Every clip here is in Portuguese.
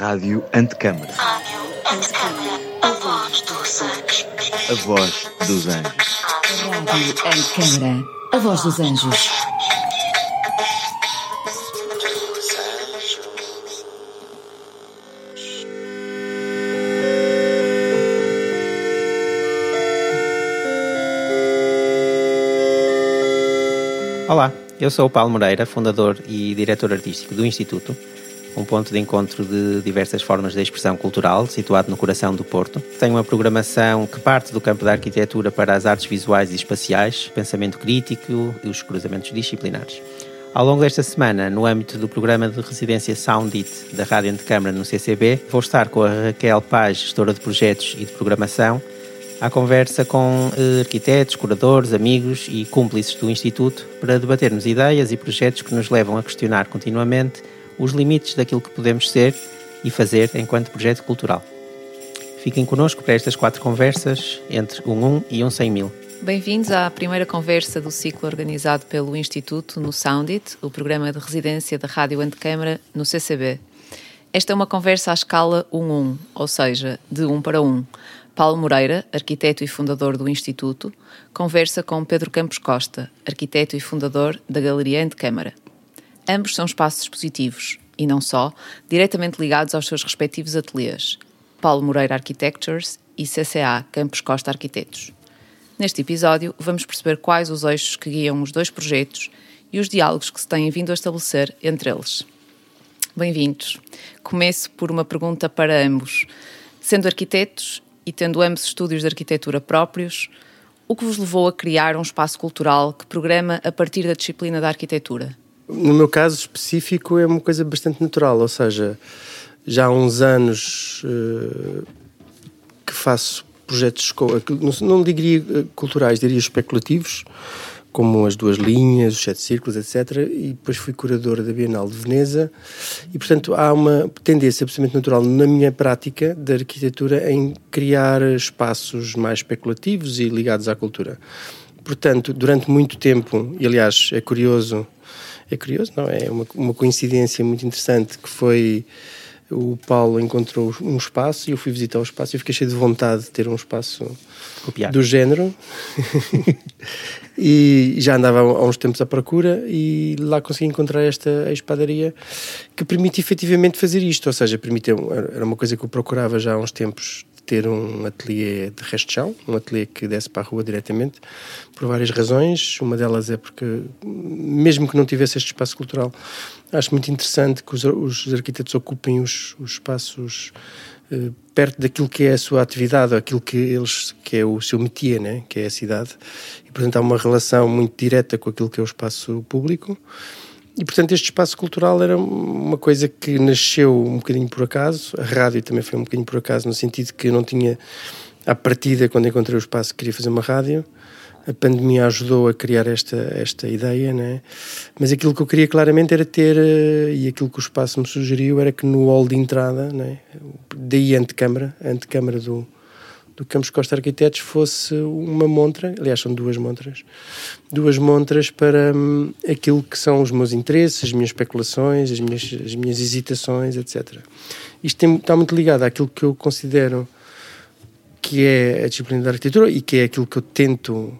Rádio Antecâmara. Rádio Antecâmara. A voz dos anjos. A voz dos anjos. Rádio Antecâmara. A voz dos anjos. Olá, eu sou o Paulo Moreira, fundador e diretor artístico do Instituto, um ponto de encontro de diversas formas de expressão cultural, situado no coração do Porto. Tem uma programação que parte do campo da arquitetura para as artes visuais e espaciais, pensamento crítico e os cruzamentos disciplinares. Ao longo desta semana, no âmbito do programa de residência Sound It da Rádio Antecâmara no CCB, vou estar com a Raquel Paz, gestora de projetos e de programação, à conversa com eh, arquitetos, curadores, amigos e cúmplices do Instituto para debatermos ideias e projetos que nos levam a questionar continuamente os limites daquilo que podemos ser e fazer enquanto projeto cultural. Fiquem connosco para estas quatro conversas entre um 1 e um 100 mil. Bem-vindos à primeira conversa do ciclo organizado pelo Instituto no Soundit, o programa de residência da Rádio Antecâmara no CCB. Esta é uma conversa à escala 1-1, ou seja, de 1 para 1. Paulo Moreira, arquiteto e fundador do Instituto, conversa com Pedro Campos Costa, arquiteto e fundador da Galeria Antecâmara. Ambos são espaços expositivos, e não só, diretamente ligados aos seus respectivos ateliês, Paulo Moreira Architectures e CCA Campos Costa Arquitetos. Neste episódio, vamos perceber quais os eixos que guiam os dois projetos e os diálogos que se têm vindo a estabelecer entre eles. Bem-vindos. Começo por uma pergunta para ambos. Sendo arquitetos e tendo ambos estúdios de arquitetura próprios, o que vos levou a criar um espaço cultural que programa a partir da disciplina da arquitetura? No meu caso específico é uma coisa bastante natural, ou seja, já há uns anos uh, que faço projetos, não, não diria culturais, diria especulativos, como as duas linhas, os sete círculos, etc. E depois fui curadora da Bienal de Veneza. E, portanto, há uma tendência absolutamente natural na minha prática da arquitetura em criar espaços mais especulativos e ligados à cultura. Portanto, durante muito tempo, e aliás é curioso, é curioso, não é? Uma, uma coincidência muito interessante que foi o Paulo encontrou um espaço e eu fui visitar o espaço e fiquei cheio de vontade de ter um espaço Copiar. do género e já andava há uns tempos à procura e lá consegui encontrar esta espadaria que permite efetivamente fazer isto, ou seja, permite, era uma coisa que eu procurava já há uns tempos ter um ateliê de resto de chão, um ateliê que desce para a rua diretamente, por várias razões. Uma delas é porque, mesmo que não tivesse este espaço cultural, acho muito interessante que os, os arquitetos ocupem os, os espaços eh, perto daquilo que é a sua atividade, aquilo que eles que é o seu métier, né, que é a cidade. E portanto há uma relação muito direta com aquilo que é o espaço público. E, portanto, este espaço cultural era uma coisa que nasceu um bocadinho por acaso. A rádio também foi um bocadinho por acaso, no sentido que eu não tinha, à partida, quando encontrei o espaço, queria fazer uma rádio. A pandemia ajudou a criar esta, esta ideia, né? Mas aquilo que eu queria claramente era ter, eh, e aquilo que o espaço me sugeriu, era que no hall de entrada, né? daí a antecâmara, a antecâmara do, do Campos Costa Arquitetos fosse uma montra, aliás são duas montras, duas montras para hum, aquilo que são os meus interesses, as minhas especulações, as minhas, as minhas hesitações, etc. Isto tem, está muito ligado àquilo que eu considero que é a disciplina da arquitetura e que é aquilo que eu tento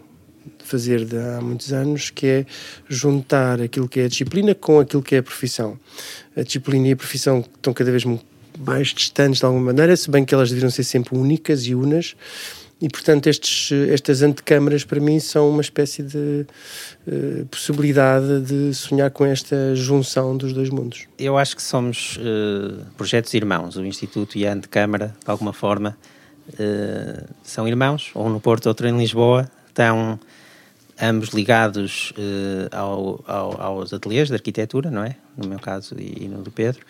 fazer há muitos anos, que é juntar aquilo que é a disciplina com aquilo que é a profissão. A disciplina e a profissão estão cada vez mais distantes de alguma maneira, se bem que elas deveriam ser sempre únicas e unas. E, portanto, estes, estas antecâmaras para mim são uma espécie de uh, possibilidade de sonhar com esta junção dos dois mundos. Eu acho que somos uh, projetos irmãos, o Instituto e a antecâmara, de alguma forma, uh, são irmãos, um no Porto, outro em Lisboa, estão ambos ligados ao, ao, aos ateliês de arquitetura, não é? No meu caso e, e no do Pedro.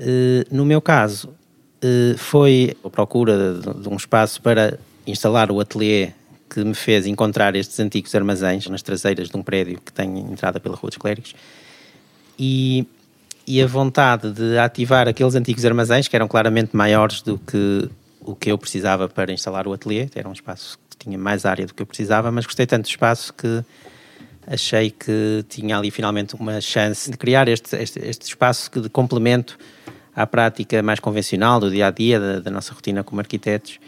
Eh, no meu caso, uh, foi a procura de, um espaço para instalar o ateliê que me fez encontrar estes antigos armazéns nas traseiras de um prédio que tem entrada pela Rua dos Clérigos. E, e a vontade de ativar aqueles antigos armazéns que eram claramente maiores do que o que eu precisava para instalar o ateliê, era um espaço que tinha mais área do que eu precisava, mas gostei tanto do espaço que achei que tinha ali finalmente uma chance de criar este, este, este espaço de complemento à prática mais convencional do dia a dia, da, da nossa rotina como arquitetos,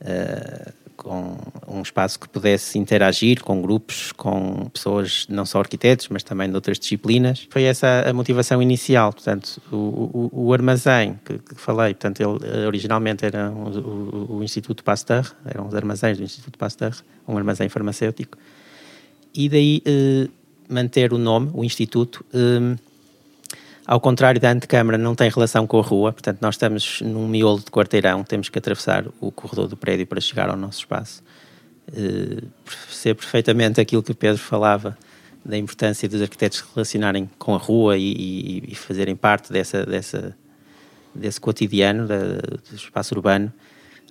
uh, com um espaço que pudesse interagir com grupos, com pessoas não só arquitetos, mas também de outras disciplinas. Foi essa a motivação inicial. Portanto, o, o, o armazém que, que, falei, portanto, ele originalmente era um, o, o, Instituto Pasteur, eram os armazéns do Instituto Pasteur, um armazém farmacêutico, e daí eh, manter o nome, o Instituto. Eh, ao contrário da antecâmara, não tem relação com a rua, portanto, nós estamos num miolo de quarteirão, temos que atravessar o corredor do prédio para chegar ao nosso espaço. Uh, ser perfeitamente aquilo que o Pedro falava da importância dos arquitetos relacionarem com a rua e, e, e fazerem parte dessa, dessa, desse cotidiano da, do espaço urbano.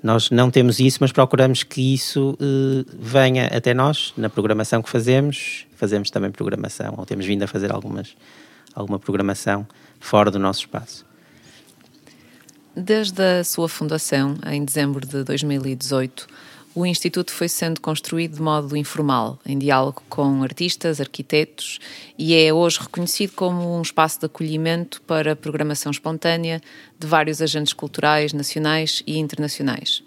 Nós não temos isso, mas procuramos que isso uh, venha até nós na programação que fazemos. Fazemos também programação, ou temos vindo a fazer algumas alguma programação fora do nosso espaço. Desde a sua fundação, em dezembro de 2018, o Instituto foi sendo construído de modo informal, em diálogo com artistas, arquitetos, e é hoje reconhecido como um espaço de acolhimento para programação espontânea de vários agentes culturais nacionais e internacionais.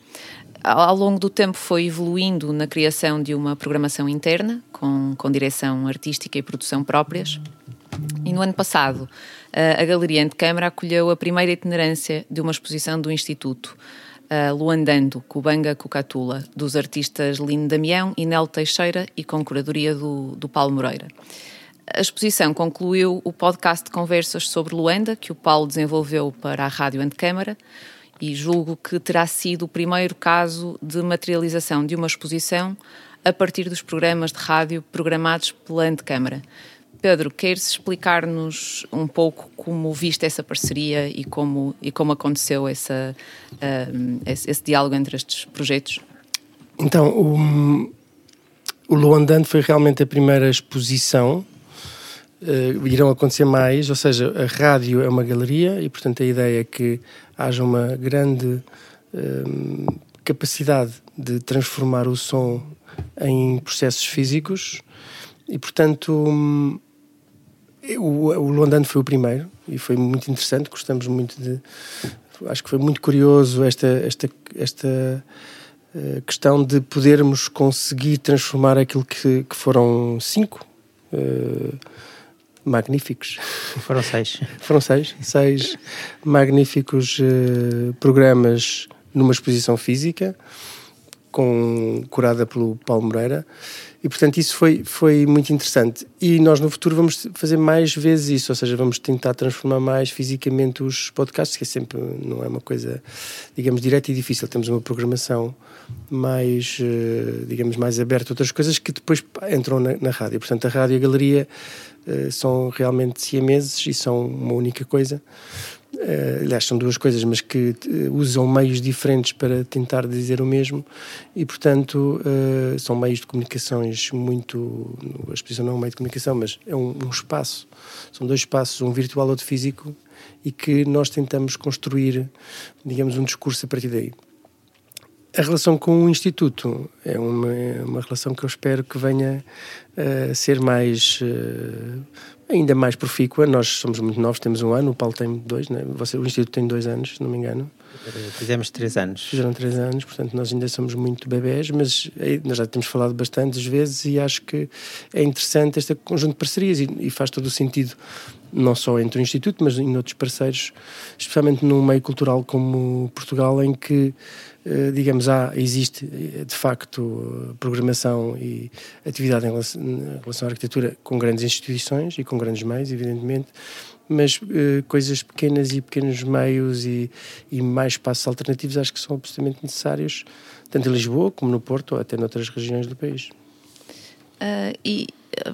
Ao longo do tempo foi evoluindo na criação de uma programação interna, com, com direção artística e produção próprias, e no ano passado, a Galeria Antecâmara acolheu a primeira itinerância de uma exposição do Instituto, Luandando, Cubanga Cucatula, dos artistas Lino Damião e Nel Teixeira e com curadoria do, do Paulo Moreira. A exposição concluiu o podcast de conversas sobre Luanda, que o Paulo desenvolveu para a Rádio Antecâmara, e julgo que terá sido o primeiro caso de materialização de uma exposição a partir dos programas de rádio programados pela Antecâmara. Pedro, queres explicar-nos um pouco como viste essa parceria e como, e como aconteceu essa, uh, esse, esse, diálogo entre estes projetos? Então, o, o Luandante foi realmente a primeira exposição. Uh, irão acontecer mais, ou seja, a rádio é uma galeria e, portanto, a ideia é que haja uma grande uh, capacidade de transformar o som em processos físicos e, portanto, um, o, o Londano foi o primeiro e foi muito interessante, gostamos muito de. Acho que foi muito curioso esta, esta, esta uh, questão de podermos conseguir transformar aquilo que, que foram cinco uh, magníficos. Foram seis. foram seis. Seis magníficos uh, programas numa exposição física, com, curada pelo Paulo Moreira. E, portanto, isso foi, foi muito interessante. E nós, no futuro, vamos fazer mais vezes isso, ou seja, vamos tentar transformar mais fisicamente os podcasts, que é sempre, não é uma coisa, digamos, direta e difícil. Temos uma programação mais, eh, digamos, mais aberta outras coisas que depois entram na, na rádio. Portanto, a rádio e a galeria uh, são realmente siameses e são uma única coisa. Uh, aliás, são duas coisas, mas que uh, usam meios diferentes para tentar dizer o mesmo e, portanto, uh, são meios de comunicações muito. A exposição não é um meio de comunicação, mas é um, um espaço. São dois espaços, um virtual e outro físico, e que nós tentamos construir, digamos, um discurso a partir daí. A relação com o Instituto é uma, é uma relação que eu espero que venha a ser mais ainda mais profícua. Nós somos muito novos, temos um ano, o Paulo tem dois, né? Você, o Instituto tem dois anos, se não me engano. Fizemos três anos. Fizeram três anos, portanto nós ainda somos muito bebés, mas nós já temos falado bastantes vezes e acho que é interessante este conjunto de parcerias e, e faz todo o sentido, não só entre o Instituto, mas em outros parceiros, especialmente num meio cultural como Portugal, em que eh, digamos, há, existe eh, de facto programação e atividade em relação, à arquitetura com grandes instituições e com grandes meios, evidentemente, mas uh, coisas pequenas e pequenos meios e, e, mais espaços alternativos acho que são absolutamente necessários, tanto em Lisboa como no Porto ou até noutras regiões do país. Uh, e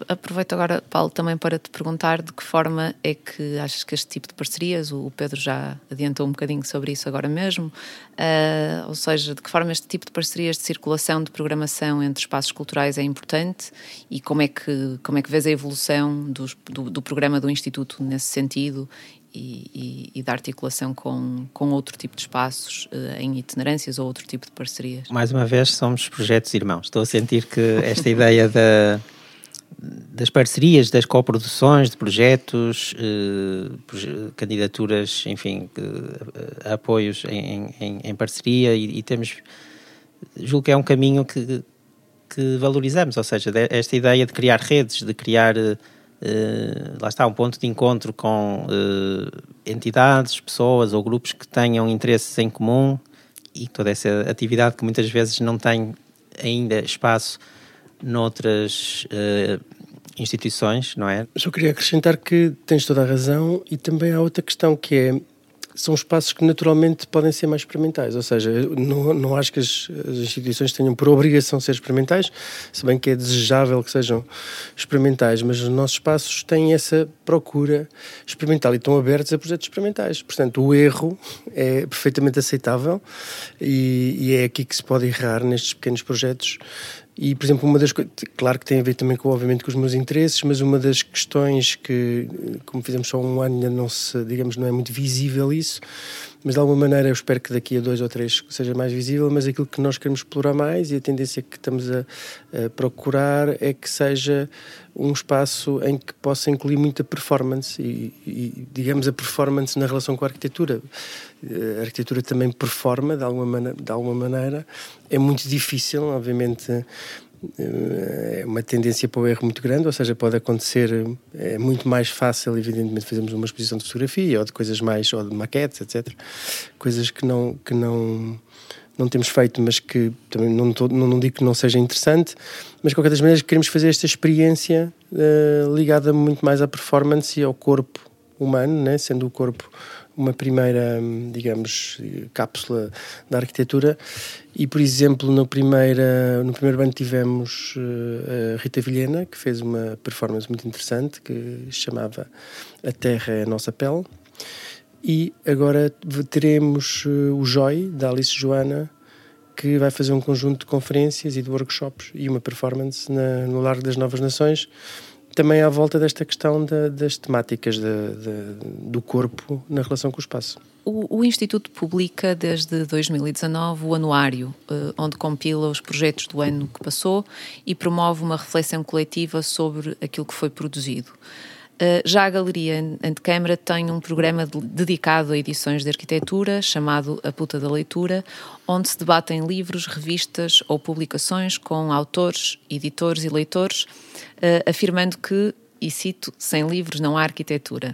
aproveito agora, Paulo, também para te perguntar de que forma é que achas que este tipo de parcerias, o Pedro já adiantou um bocadinho sobre isso agora mesmo, uh, ou seja, de que forma este tipo de parcerias de circulação de programação entre espaços culturais é importante e como é que, como é que vês a evolução dos, do, do programa do Instituto nesse sentido e, e, e, da articulação com, com outro tipo de espaços uh, em itinerâncias ou outro tipo de parcerias? Mais uma vez, somos projetos irmãos. Estou a sentir que esta ideia da das parcerias, das coproduções de projetos, uh, candidaturas, enfim, uh, apoios em, em, em parceria e, e, temos, julgo que é um caminho que, que valorizamos, ou seja, esta ideia de criar redes, de criar, uh, lá está, um ponto de encontro com entidades, pessoas ou grupos que tenham interesses em comum e toda essa atividade que muitas vezes não tem ainda espaço noutras uh, instituições, não é? Só queria acrescentar que tens toda a razão e também há outra questão que é são espaços que naturalmente podem ser mais experimentais, ou seja, não, não acho que as, as, instituições tenham por obrigação ser experimentais, se bem que é desejável que sejam experimentais, mas os nossos espaços têm essa procura experimental e estão abertos a projetos experimentais. Portanto, o erro é perfeitamente aceitável e, e é aqui que se pode errar nestes pequenos projetos e, por exemplo, uma das coisas, claro que tem a ver também com, obviamente, com os meus interesses, mas uma das questões que, como fizemos só um ano, ainda não se, digamos, não é muito visível isso, mas de alguma maneira eu espero que daqui a dois ou três seja mais visível, mas aquilo que nós queremos explorar mais e a tendência que estamos a, a procurar é que seja um espaço em que possa incluir muita performance e, e, digamos, a performance na relação com a arquitetura. A arquitetura também performa de alguma, de alguma maneira. É muito difícil, obviamente, eh, é uma tendência para o erro muito grande, ou seja, pode acontecer, é muito mais fácil, evidentemente, fazermos uma exposição de fotografia ou de coisas mais, ou de maquetes, etc. Coisas que não, que não, não temos feito, mas que também não, não, não digo que não seja interessante, mas de qualquer das maneiras queremos fazer esta experiência uh, ligada muito mais à performance e ao corpo humano, né? sendo o corpo uma primeira, digamos, cápsula da arquitetura. E, por exemplo, no, primeira, no primeiro ano tivemos uh, a Rita Vilhena, que fez uma performance muito interessante que chamava A Terra é a Nossa Pele. E agora teremos uh, o Joy, da Alice Joana, que vai fazer um conjunto de conferências e de workshops e uma performance na, no Largo das Novas Nações, também à volta desta questão da, das temáticas do corpo na relação com o espaço. O, o, Instituto publica desde 2019 o anuário, uh, onde compila os projetos do ano que passou e promove uma reflexão coletiva sobre aquilo que foi produzido. Uh, já a Galeria Antecâmara tem um programa de, dedicado a edições de arquitetura, chamado A Puta da Leitura, onde se debatem livros, revistas ou publicações com autores, editores e leitores, uh, afirmando que, e cito, sem livros não há arquitetura.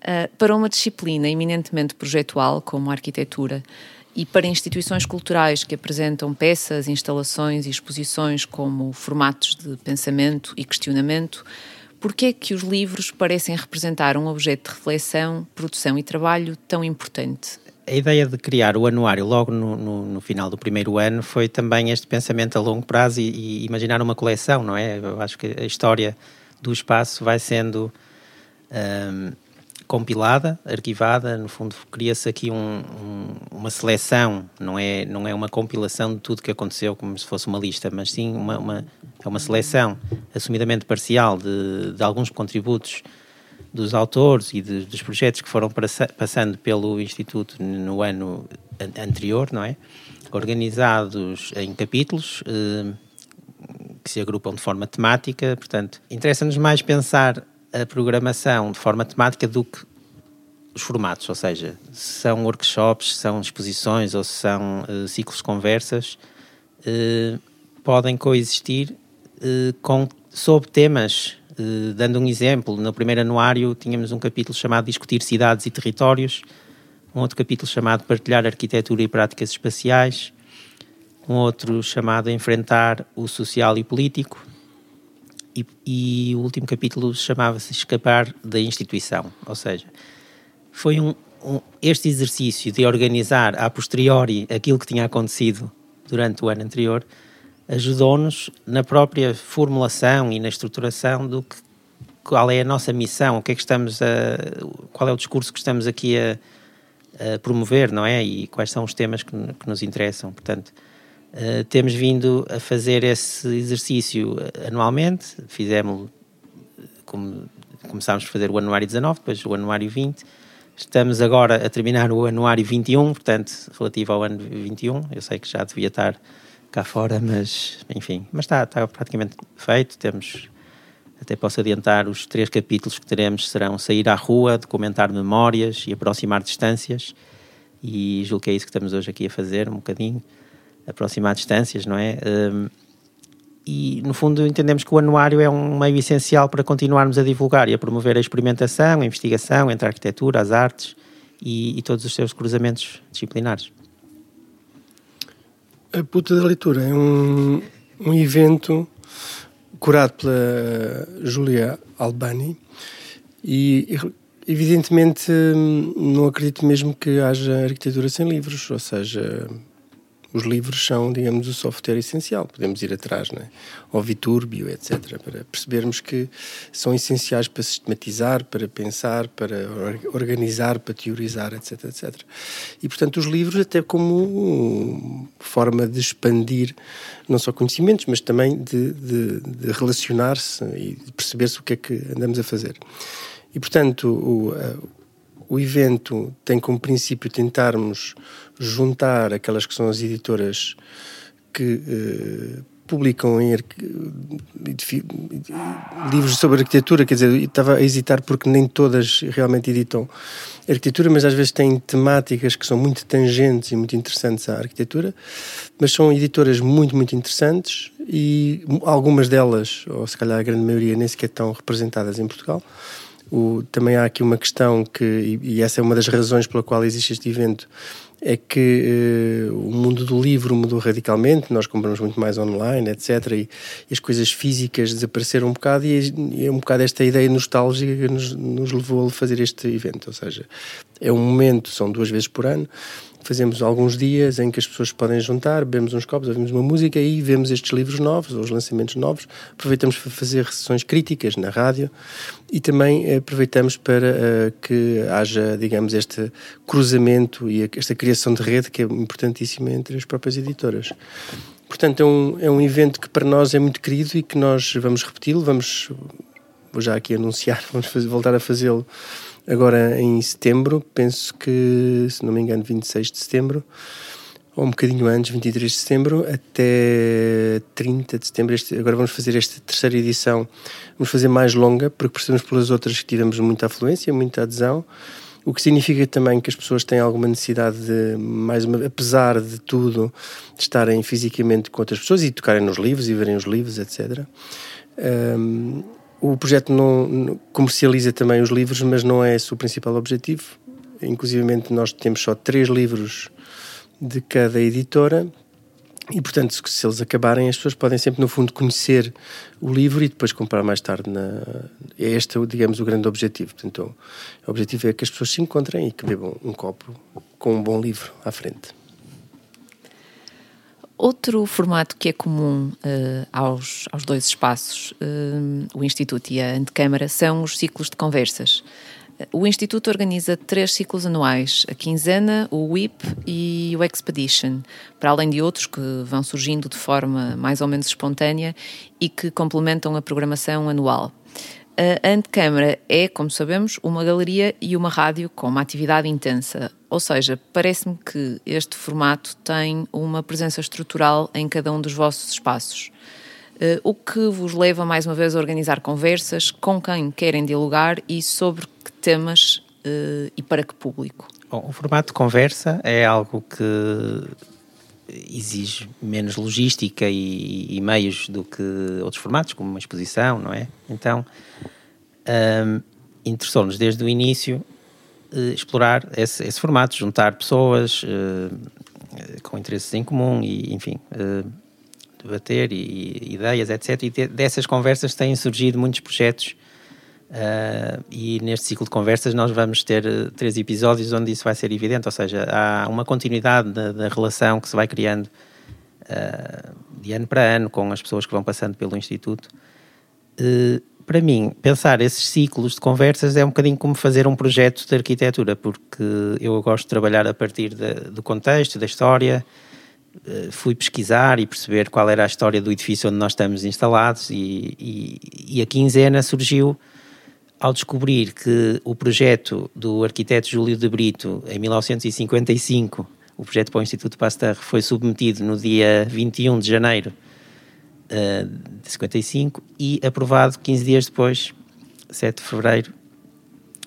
Uh, para uma disciplina eminentemente projetual, como a arquitetura, e para instituições culturais que apresentam peças, instalações e exposições como formatos de pensamento e questionamento, Porquê que os livros parecem representar um objeto de reflexão, produção e trabalho tão importante? A ideia de criar o anuário logo no, no, no, final do primeiro ano foi também este pensamento a longo prazo e, e, imaginar uma coleção, não é? Eu acho que a história do espaço vai sendo um, compilada, arquivada, no fundo cria-se aqui um, um, uma seleção, não é, não é uma compilação de tudo que aconteceu como se fosse uma lista, mas sim uma, uma é uma seleção assumidamente parcial de, de alguns contributos dos autores e de, dos projetos que foram passando pelo Instituto no ano anterior, não é? Organizados em capítulos eh, que se agrupam de forma temática, portanto, interessa-nos mais pensar a programação de forma temática do que os formatos, ou seja, se são workshops, se são exposições ou se são uh, ciclos de conversas, uh, podem coexistir uh, com, sob temas. dando um exemplo, no primeiro anuário tínhamos um capítulo chamado Discutir Cidades e Territórios, um outro capítulo chamado Partilhar Arquitetura e Práticas Espaciais, um outro chamado Enfrentar o Social e Político, e, e o último capítulo chamava-se Escapar da Instituição, ou seja, foi um, um, este exercício de organizar a posteriori aquilo que tinha acontecido durante o ano anterior ajudou-nos na própria formulação e na estruturação do que qual é a nossa missão, o que é que estamos a, qual é o discurso que estamos aqui a, a promover, não é? E quais são os temas que, que nos interessam. Portanto, Uh, temos vindo a fazer esse exercício anualmente, fizemos, como, começámos a fazer o anuário 19, depois o anuário 20, estamos agora a terminar o anuário 21, portanto, relativo ao ano 21, eu sei que já devia estar cá fora, mas enfim, mas está, está praticamente feito, temos Até posso adiantar, os três capítulos que teremos serão sair à rua, documentar memórias e aproximar distâncias. E julgo que é isso que estamos hoje aqui a fazer, um bocadinho, aproximar distâncias, não é? Um, e, no fundo, entendemos que o anuário é um meio essencial para continuarmos a divulgar e a promover a experimentação, a investigação entre a arquitetura, as artes e, e todos os seus cruzamentos disciplinares. A Puta da Leitura é um, um evento curado pela Julia Albani e evidentemente não acredito mesmo que haja arquitetura sem livros, ou seja, os livros são, digamos, o software essencial. Podemos ir atrás, né? ao Viturbio, etc., para percebermos que são essenciais para sistematizar, para pensar, para organizar, para teorizar, etc., etc. E, portanto, os livros, até como forma de expandir não só conhecimentos, mas também de, de, de relacionar-se e de perceber-se o que é que andamos a fazer. E, portanto, o, o evento tem como princípio tentarmos juntar aquelas que são as editoras que uh, publicam em livros sobre arquitetura, quer dizer, estava a hesitar porque nem todas realmente editam arquitetura, mas às vezes têm temáticas que são muito tangentes e muito interessantes à arquitetura, mas são editoras muito, muito interessantes e algumas delas, ou se calhar a grande maioria, nem sequer estão representadas em Portugal. O, também há aqui uma questão que, e, essa é uma das razões pela qual existe este evento, é que uh, o mundo do livro mudou radicalmente, nós compramos muito mais online, etc. E, e as coisas físicas desapareceram um bocado, e, e, é um bocado esta ideia nostálgica que nos, nos levou a fazer este evento. Ou seja, é um momento, são duas vezes por ano, fazemos alguns dias em que as pessoas podem juntar, bebemos uns copos, ouvimos uma música e vemos estes livros novos, ou os lançamentos novos. Aproveitamos para fazer sessões críticas na rádio e também aproveitamos para uh, que haja, digamos, este cruzamento e esta criação de rede que é importantíssima entre as próprias editoras. Portanto, é um, é um evento que para nós é muito querido e que nós vamos repeti-lo, vamos, vou já aqui anunciar, vamos fazer, voltar a fazê-lo agora em setembro, penso que, se não me engano, 26 de setembro, ou um bocadinho antes, 23 de setembro, até 30 de setembro. Este, agora vamos fazer esta terceira edição, vamos fazer mais longa, porque percebemos pelas outras que tivemos muita afluência, muita adesão. O que significa também que as pessoas têm alguma necessidade de, mais uma, apesar de tudo, de estarem fisicamente com outras pessoas e tocarem nos livros e verem os livros, etc. Um, o projeto não, comercializa também os livros, mas não é esse o principal objetivo. Inclusive, nós temos só três livros de cada editora e, portanto, se eles acabarem, as pessoas podem sempre, no fundo, conhecer o livro e depois comprar mais tarde. Na... É este, digamos, o grande objetivo. Portanto, o objetivo é que as pessoas se encontrem e que bebam um copo com um bom livro à frente. Outro formato que é comum uh, aos, aos dois espaços, uh, o Instituto e a Antecâmara, são os ciclos de conversas. O Instituto organiza três ciclos anuais: a Quinzena, o WIP e o Expedition, para além de outros que vão surgindo de forma mais ou menos espontânea e que complementam a programação anual. A Antecâmara é, como sabemos, uma galeria e uma rádio com uma atividade intensa. Ou seja, parece-me que este formato tem uma presença estrutural em cada um dos vossos espaços. Uh, o que vos leva mais uma vez a organizar conversas com quem querem dialogar e sobre que temas uh, e para que público? Bom, o formato de conversa é algo que exige menos logística e, e, meios do que outros formatos, como uma exposição, não é? Então, um, interessou-nos desde o início uh, explorar esse, esse, formato, juntar pessoas uh, com interesses em comum e, enfim, uh, debater e, e, ideias, etc. E de, dessas conversas têm surgido muitos projetos Uh, e neste ciclo de conversas nós vamos ter uh, três episódios onde isso vai ser evidente, ou seja, há uma continuidade da, da relação que se vai criando uh, de ano para ano com as pessoas que vão passando pelo Instituto. para mim, pensar esses ciclos de conversas é um bocadinho como fazer um projeto de arquitetura, porque eu gosto de trabalhar a partir de, do contexto, da história. Fui pesquisar e perceber qual era a história do edifício onde nós estamos instalados, e, e, e a quinzena surgiu ao descobrir que o projeto do arquiteto Júlio de Brito, em 1955, o projeto para o Instituto Pasteur foi submetido no dia 21 de janeiro uh, de 55 e aprovado 15 dias depois, 7 de fevereiro,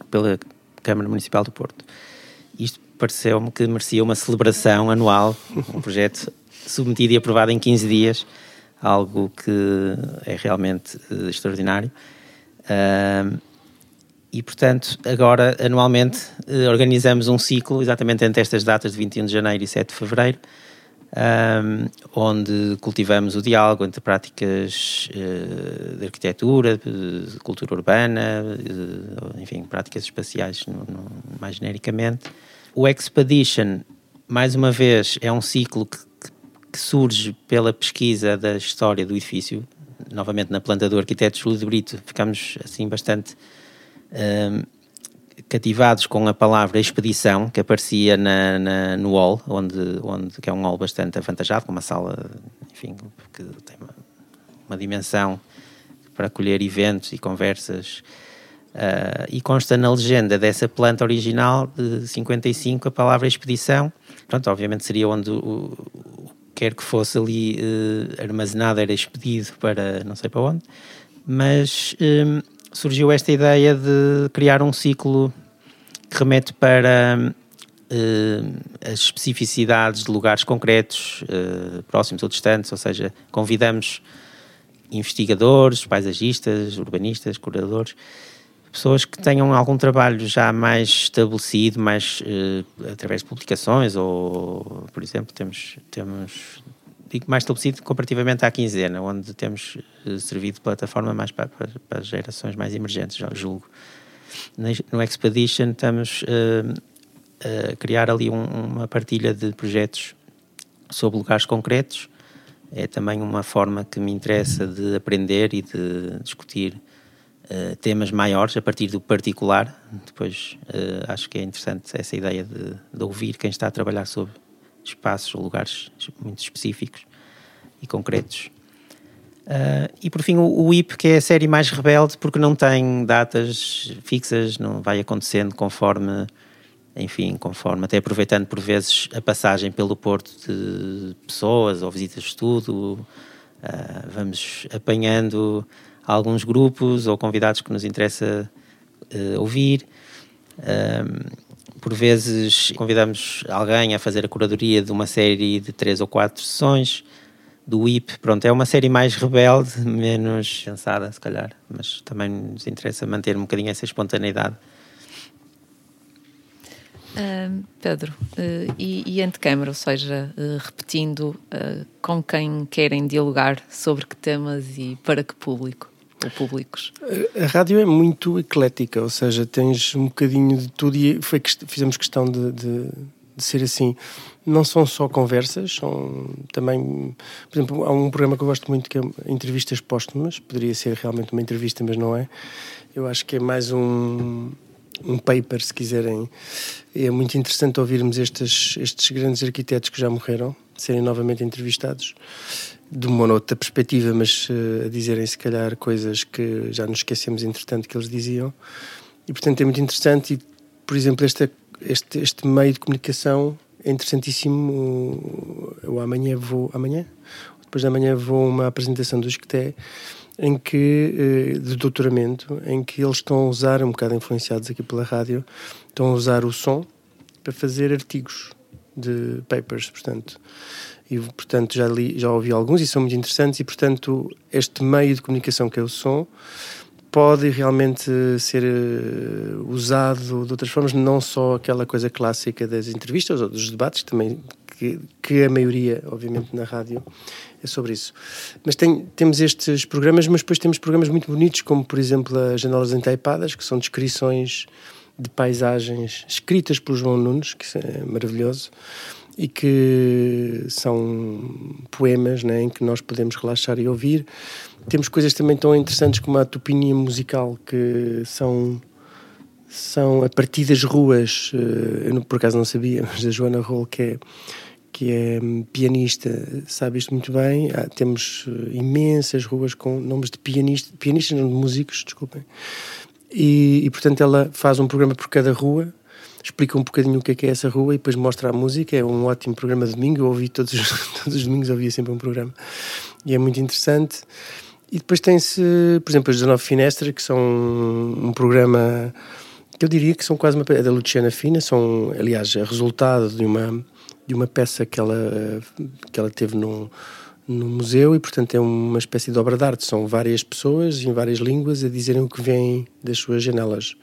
pela Câmara Municipal do Porto. Isto pareceu-me que merecia uma celebração anual, um projeto submetido e aprovado em 15 dias, algo que é realmente uh, extraordinário. Uh, e, portanto, agora, anualmente, uh, organizamos um ciclo, exatamente entre estas datas de 21 de janeiro e 7 de fevereiro, um, onde cultivamos o diálogo entre práticas uh, de arquitetura, de cultura urbana, uh, enfim, práticas espaciais no, no, mais genericamente. O Expedition, mais uma vez, é um ciclo que, que surge pela pesquisa da história do edifício. Novamente, na planta do arquiteto Júlio de Brito, ficamos assim bastante um, cativados com a palavra expedição que aparecia na, na, no hall, onde, onde, que é um hall bastante avantajado, com uma sala, enfim, que tem uma, uma dimensão para acolher eventos e conversas. Uh, e consta na legenda dessa planta original de 55 a palavra expedição. Pronto, obviamente seria onde o, o quer que fosse ali uh, armazenado era expedido para não sei para onde, mas um, surgiu esta ideia de criar um ciclo que remete para uh, as especificidades de lugares concretos, uh, próximos ou distantes, ou seja, convidamos investigadores, paisagistas, urbanistas, curadores, pessoas que tenham algum trabalho já mais estabelecido, mais uh, através de publicações ou, por exemplo, temos, temos digo mais estabelecido comparativamente à quinzena, onde temos uh, servido de plataforma mais para, para, para, gerações mais emergentes, julgo. No Expedition estamos uh, a criar ali um, uma partilha de projetos sobre lugares concretos. É também uma forma que me interessa de aprender e de discutir uh, temas maiores a partir do particular. Depois acho que é interessante essa ideia de, de ouvir quem está a trabalhar sobre espaços ou lugares muito específicos e concretos. Uh, e por fim, o, o IP, que é a série mais rebelde, porque não tem datas fixas, não vai acontecendo conforme, enfim, conforme, até aproveitando por vezes a passagem pelo Porto de pessoas ou visitas de estudo, uh, vamos apanhando alguns grupos ou convidados que nos interessa uh, ouvir por vezes convidamos alguém a fazer a curadoria de uma série de três ou quatro sessões do WIP. Pronto, é uma série mais rebelde, menos pensada, se calhar, mas também nos interessa manter um bocadinho essa espontaneidade. Uh, Pedro, uh, e, e antecâmara, ou seja, uh, repetindo com quem querem dialogar sobre que temas e para que público? Ou públicos? A rádio é muito eclética, ou seja, tens um bocadinho de tudo e foi que fizemos questão de, de, de ser assim. Não são só conversas, são também, por exemplo, há um programa que eu gosto muito que é entrevistas póstumas, poderia ser realmente uma entrevista, mas não é. Eu acho que é mais um, um paper, se quiserem. É muito interessante ouvirmos estes, estes grandes arquitetos que já morreram serem novamente entrevistados de uma outra perspectiva, mas uh, a dizerem se calhar coisas que já nos esquecemos entretanto que eles diziam. E portanto é muito interessante e, por exemplo, este, este, este meio de comunicação é interessantíssimo. Eu amanhã vou, amanhã? Depois da manhã vou a uma apresentação do Esqueté em que, uh, de doutoramento, em que eles estão a usar, um bocado influenciados aqui pela rádio, estão a usar o som para fazer artigos de papers, portanto e portanto já li, já ouvi alguns e são muito interessantes e portanto este meio de comunicação que é o som pode realmente ser uh, usado de outras formas, não só aquela coisa clássica das entrevistas ou dos debates também que, que a maioria, obviamente, na rádio é sobre isso. Mas tem, temos estes programas, mas depois temos programas muito bonitos, como por exemplo as Janelas Entaipadas, que são descrições de paisagens escritas por João Nunes, que é maravilhoso e que são poemas né, em que nós podemos relaxar e ouvir. Temos coisas também tão interessantes como a topinia musical, que são, são a partir das ruas. Eh, eu por acaso não sabia, mas a Joana Roll, que é, que é pianista, sabe isto muito bem. Há, temos eh, imensas ruas com nomes de pianistas, pianistas não de músicos, desculpem. E, e portanto ela faz um programa por cada rua explica um bocadinho o que é, que é essa rua e depois mostra a música. É um ótimo programa de domingo. Eu ouvi todos os, todos os domingos, ouvia sempre um programa. e é muito interessante. E depois tem-se, por exemplo, as 19 Finestra, que são um programa que eu diria que são quase uma é da Luciana Fina, são, aliás, é resultado de uma, de uma peça que ela, que ela teve num, num museu e, portanto, é uma espécie de obra de arte. São várias pessoas em várias línguas a dizerem o que vem das suas janelas.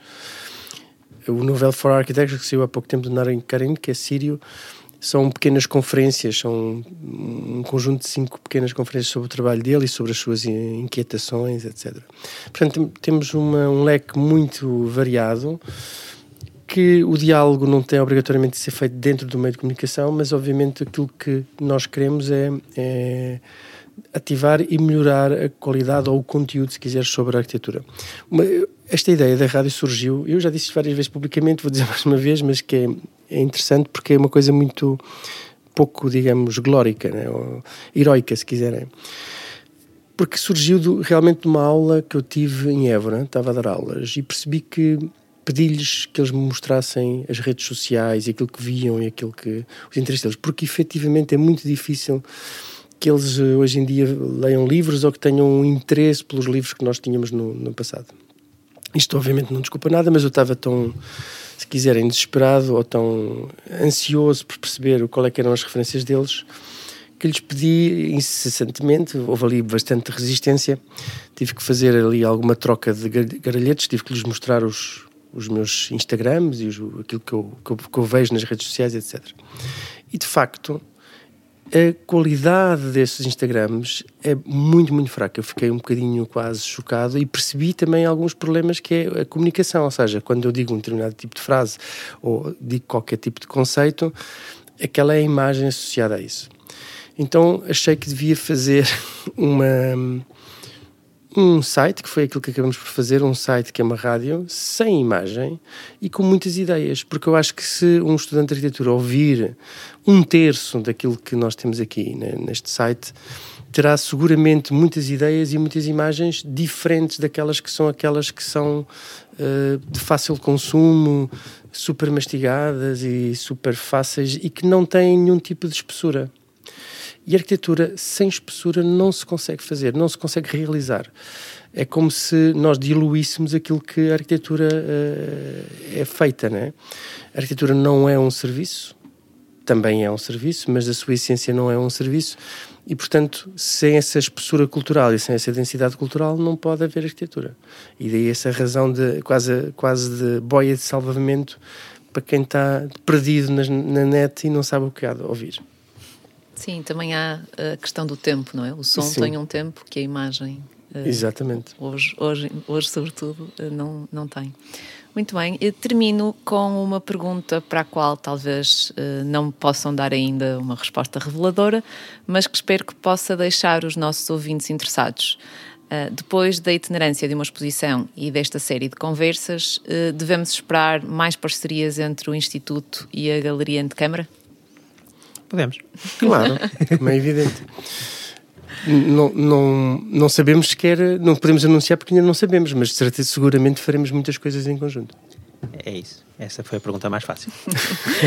O Novel for Architecture, que saiu há pouco tempo de Naren Karin, que é sírio, são pequenas conferências, são um conjunto de cinco pequenas conferências sobre o trabalho dele e sobre as suas inquietações, etc. Portanto, temos uma, um leque muito variado que o diálogo não tem obrigatoriamente de ser feito dentro do meio de comunicação, mas obviamente aquilo que nós queremos é, é ativar e melhorar a qualidade ou o conteúdo, se quiseres, sobre a arquitetura. Uma, esta ideia da rádio surgiu, eu já disse várias vezes publicamente, vou dizer mais uma vez, mas que é, é interessante porque é uma coisa muito pouco, digamos, glórica, né? ou heroica, se quiserem. Porque surgiu do, realmente de uma aula que eu tive em Évora, estava a dar aulas, e percebi que pedi-lhes que eles me mostrassem as redes sociais e aquilo que viam e aquilo que os interesses deles, porque efetivamente é muito difícil que eles eh, hoje em dia leiam livros ou que tenham um interesse pelos livros que nós tínhamos no, no passado. Isto obviamente não desculpa nada, mas eu estava tão, se quiserem, desesperado ou tão ansioso por perceber qual é que eram as referências deles, que lhes pedi incessantemente, houve ali bastante resistência, tive que fazer ali alguma troca de garalhetes, tive que lhes mostrar os, os meus Instagrams e os, aquilo que eu, que eu, que eu vejo nas redes sociais, etc. E de facto, a qualidade desses Instagrams é muito, muito fraca. Eu fiquei um bocadinho quase chocado e percebi também alguns problemas que é a comunicação. Ou seja, quando eu digo um determinado tipo de frase ou digo qualquer tipo de conceito, aquela é a imagem associada a isso. Então achei que devia fazer uma um site, que foi aquilo que acabamos por fazer, um site que é uma rádio, sem imagem e com muitas ideias, porque eu acho que se um estudante de arquitetura ouvir um terço daquilo que nós temos aqui né, neste site, terá seguramente muitas ideias e muitas imagens diferentes daquelas que são aquelas que são uh, de fácil consumo, super mastigadas e super fáceis e que não têm nenhum tipo de espessura. E arquitetura sem espessura não se consegue fazer, não se consegue realizar. É como se nós diluíssemos aquilo que a arquitetura uh, é feita, né? A arquitetura não é um serviço, também é um serviço, mas a sua essência não é um serviço e, portanto, sem essa espessura cultural e sem essa densidade cultural não pode haver arquitetura. E daí essa razão de quase, quase de boia de salvamento para quem está perdido na, na net e não sabe o que há de ouvir. Sim, também há a questão do tempo, não é? O som Sim. tem um tempo que a imagem. Eh, Exatamente. Hoje, hoje, hoje, sobretudo, eh, não, não tem. Muito bem, eu termino com uma pergunta para a qual talvez não possam dar ainda uma resposta reveladora, mas que espero que possa deixar os nossos ouvintes interessados. Depois da itinerância de uma exposição e desta série de conversas, devemos esperar mais parcerias entre o Instituto e a Galeria Antecâmara? Câmara? Podemos. Claro, como é evidente. Não, não, não sabemos sequer, não podemos anunciar porque ainda não sabemos, mas seguramente faremos muitas coisas em conjunto. É isso. Essa foi a pergunta mais fácil.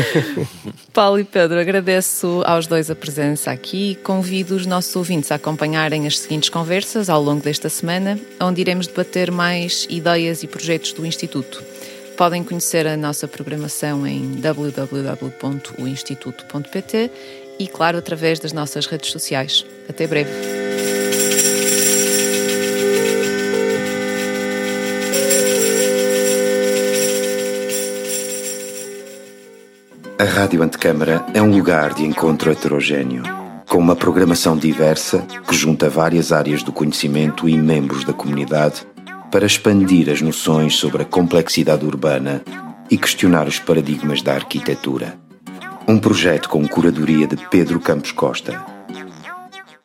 Paulo e Pedro, agradeço aos dois a presença aqui e convido os nossos ouvintes a acompanharem as seguintes conversas ao longo desta semana, onde iremos debater mais ideias e projetos do Instituto. Podem conhecer a nossa programação em www.oinstituto.pt e, claro, através das nossas redes sociais. Até breve. A Rádio Antecâmara é um lugar de encontro heterogêneo, com uma programação diversa que junta várias áreas do conhecimento e membros da comunidade para expandir as noções sobre a complexidade urbana e questionar os paradigmas da arquitetura. Um projeto com curadoria de Pedro Campos Costa